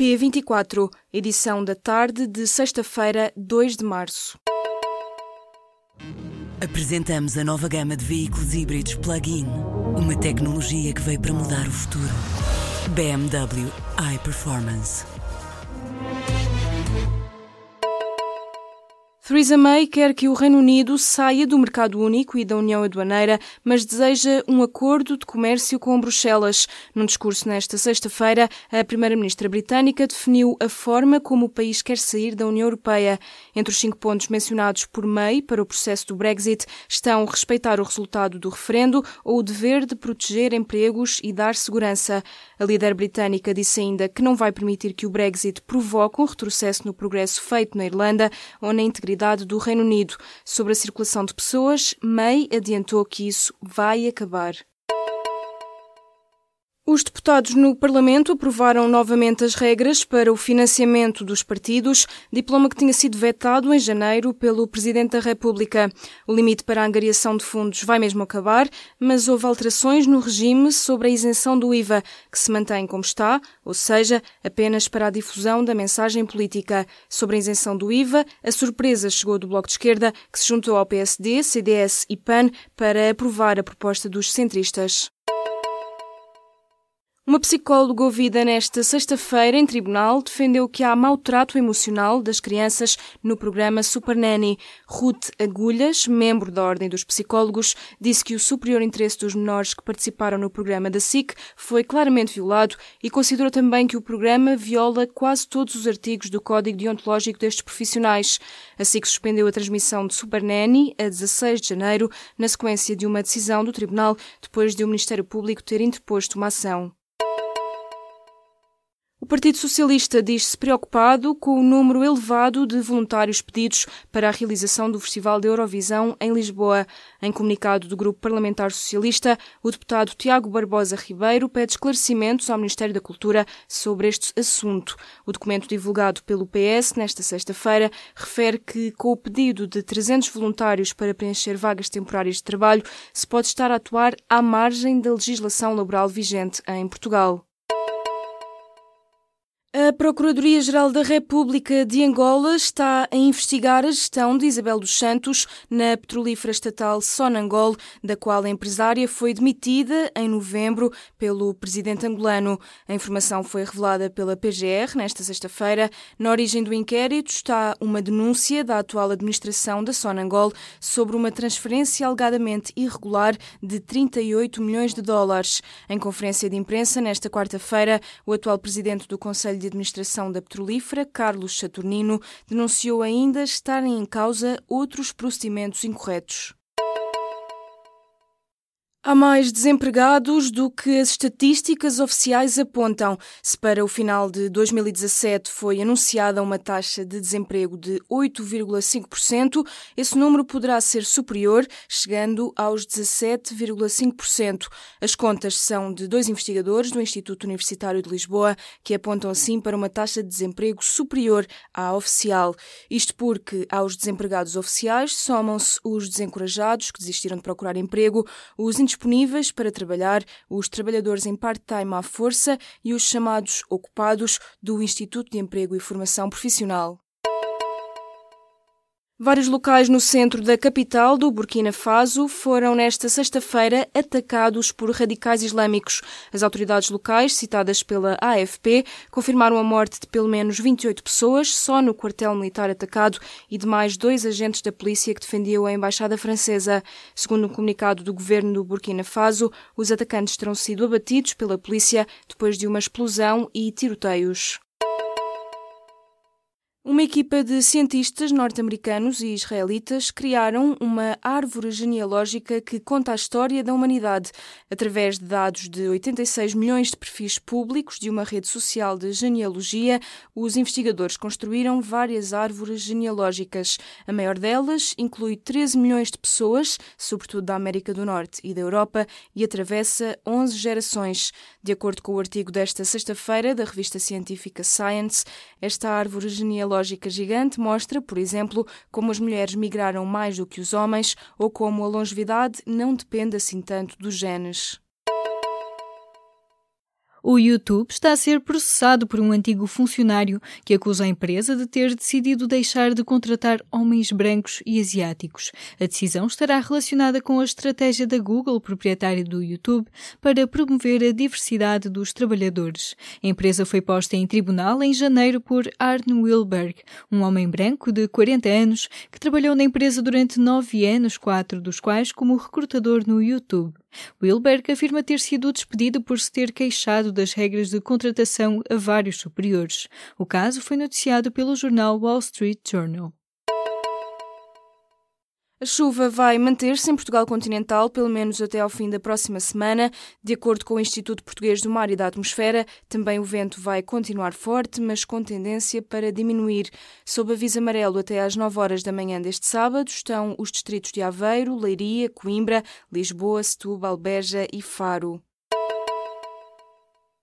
P24, edição da tarde de sexta-feira, 2 de março. Apresentamos a nova gama de veículos híbridos plug-in. Uma tecnologia que veio para mudar o futuro. BMW iPerformance. Theresa May quer que o Reino Unido saia do mercado único e da União Aduaneira, mas deseja um acordo de comércio com Bruxelas. Num discurso nesta sexta-feira, a primeira-ministra britânica definiu a forma como o país quer sair da União Europeia. Entre os cinco pontos mencionados por May para o processo do Brexit estão respeitar o resultado do referendo ou o dever de proteger empregos e dar segurança. A líder britânica disse ainda que não vai permitir que o Brexit provoque um retrocesso no progresso feito na Irlanda ou na integridade do Reino Unido. Sobre a circulação de pessoas, May adiantou que isso vai acabar. Os deputados no Parlamento aprovaram novamente as regras para o financiamento dos partidos, diploma que tinha sido vetado em janeiro pelo Presidente da República. O limite para a angariação de fundos vai mesmo acabar, mas houve alterações no regime sobre a isenção do IVA, que se mantém como está, ou seja, apenas para a difusão da mensagem política. Sobre a isenção do IVA, a surpresa chegou do Bloco de Esquerda, que se juntou ao PSD, CDS e PAN para aprovar a proposta dos centristas. Uma psicóloga ouvida nesta sexta-feira em tribunal defendeu que há mau trato emocional das crianças no programa Super Nanny. Ruth Agulhas, membro da Ordem dos Psicólogos, disse que o superior interesse dos menores que participaram no programa da SIC foi claramente violado e considerou também que o programa viola quase todos os artigos do Código Deontológico destes profissionais. A SIC suspendeu a transmissão de Super Nanny a 16 de janeiro, na sequência de uma decisão do tribunal, depois de o Ministério Público ter interposto uma ação. O Partido Socialista diz-se preocupado com o número elevado de voluntários pedidos para a realização do Festival da Eurovisão em Lisboa. Em comunicado do Grupo Parlamentar Socialista, o deputado Tiago Barbosa Ribeiro pede esclarecimentos ao Ministério da Cultura sobre este assunto. O documento divulgado pelo PS nesta sexta-feira refere que, com o pedido de 300 voluntários para preencher vagas temporárias de trabalho, se pode estar a atuar à margem da legislação laboral vigente em Portugal. A Procuradoria-Geral da República de Angola está a investigar a gestão de Isabel dos Santos na petrolífera estatal Sonangol, da qual a empresária foi demitida em novembro pelo presidente angolano. A informação foi revelada pela PGR nesta sexta-feira. Na origem do inquérito está uma denúncia da atual administração da Sonangol sobre uma transferência alegadamente irregular de 38 milhões de dólares. Em conferência de imprensa nesta quarta-feira, o atual presidente do Conselho de Administração da Petrolífera, Carlos Saturnino, denunciou ainda estarem em causa outros procedimentos incorretos. Há mais desempregados do que as estatísticas oficiais apontam. Se para o final de 2017 foi anunciada uma taxa de desemprego de 8,5%, esse número poderá ser superior, chegando aos 17,5%. As contas são de dois investigadores do Instituto Universitário de Lisboa, que apontam assim para uma taxa de desemprego superior à oficial. Isto porque aos desempregados oficiais somam-se os desencorajados que desistiram de procurar emprego, os disponíveis para trabalhar, os trabalhadores em part-time à força e os chamados ocupados do Instituto de Emprego e Formação Profissional. Vários locais no centro da capital do Burkina Faso foram nesta sexta-feira atacados por radicais islâmicos. As autoridades locais, citadas pela AFP, confirmaram a morte de pelo menos 28 pessoas só no quartel militar atacado e de mais dois agentes da polícia que defendiam a embaixada francesa. Segundo um comunicado do governo do Burkina Faso, os atacantes terão sido abatidos pela polícia depois de uma explosão e tiroteios. Uma equipa de cientistas norte-americanos e israelitas criaram uma árvore genealógica que conta a história da humanidade. Através de dados de 86 milhões de perfis públicos de uma rede social de genealogia, os investigadores construíram várias árvores genealógicas. A maior delas inclui 13 milhões de pessoas, sobretudo da América do Norte e da Europa, e atravessa 11 gerações. De acordo com o artigo desta sexta-feira da revista científica Science, esta árvore genealógica genealógica gigante mostra, por exemplo, como as mulheres migraram mais do que os homens ou como a longevidade não depende assim tanto dos genes. O YouTube está a ser processado por um antigo funcionário que acusa a empresa de ter decidido deixar de contratar homens brancos e asiáticos. A decisão estará relacionada com a estratégia da Google, proprietária do YouTube, para promover a diversidade dos trabalhadores. A empresa foi posta em tribunal em janeiro por Arne Wilberg, um homem branco de 40 anos que trabalhou na empresa durante nove anos, quatro dos quais como recrutador no YouTube. Wilberg afirma ter sido despedido por se ter queixado das regras de contratação a vários superiores. O caso foi noticiado pelo jornal Wall Street Journal. A chuva vai manter-se em Portugal continental pelo menos até ao fim da próxima semana. De acordo com o Instituto Português do Mar e da Atmosfera, também o vento vai continuar forte, mas com tendência para diminuir. Sob aviso amarelo até às 9 horas da manhã deste sábado estão os distritos de Aveiro, Leiria, Coimbra, Lisboa, Setúbal, Beja e Faro.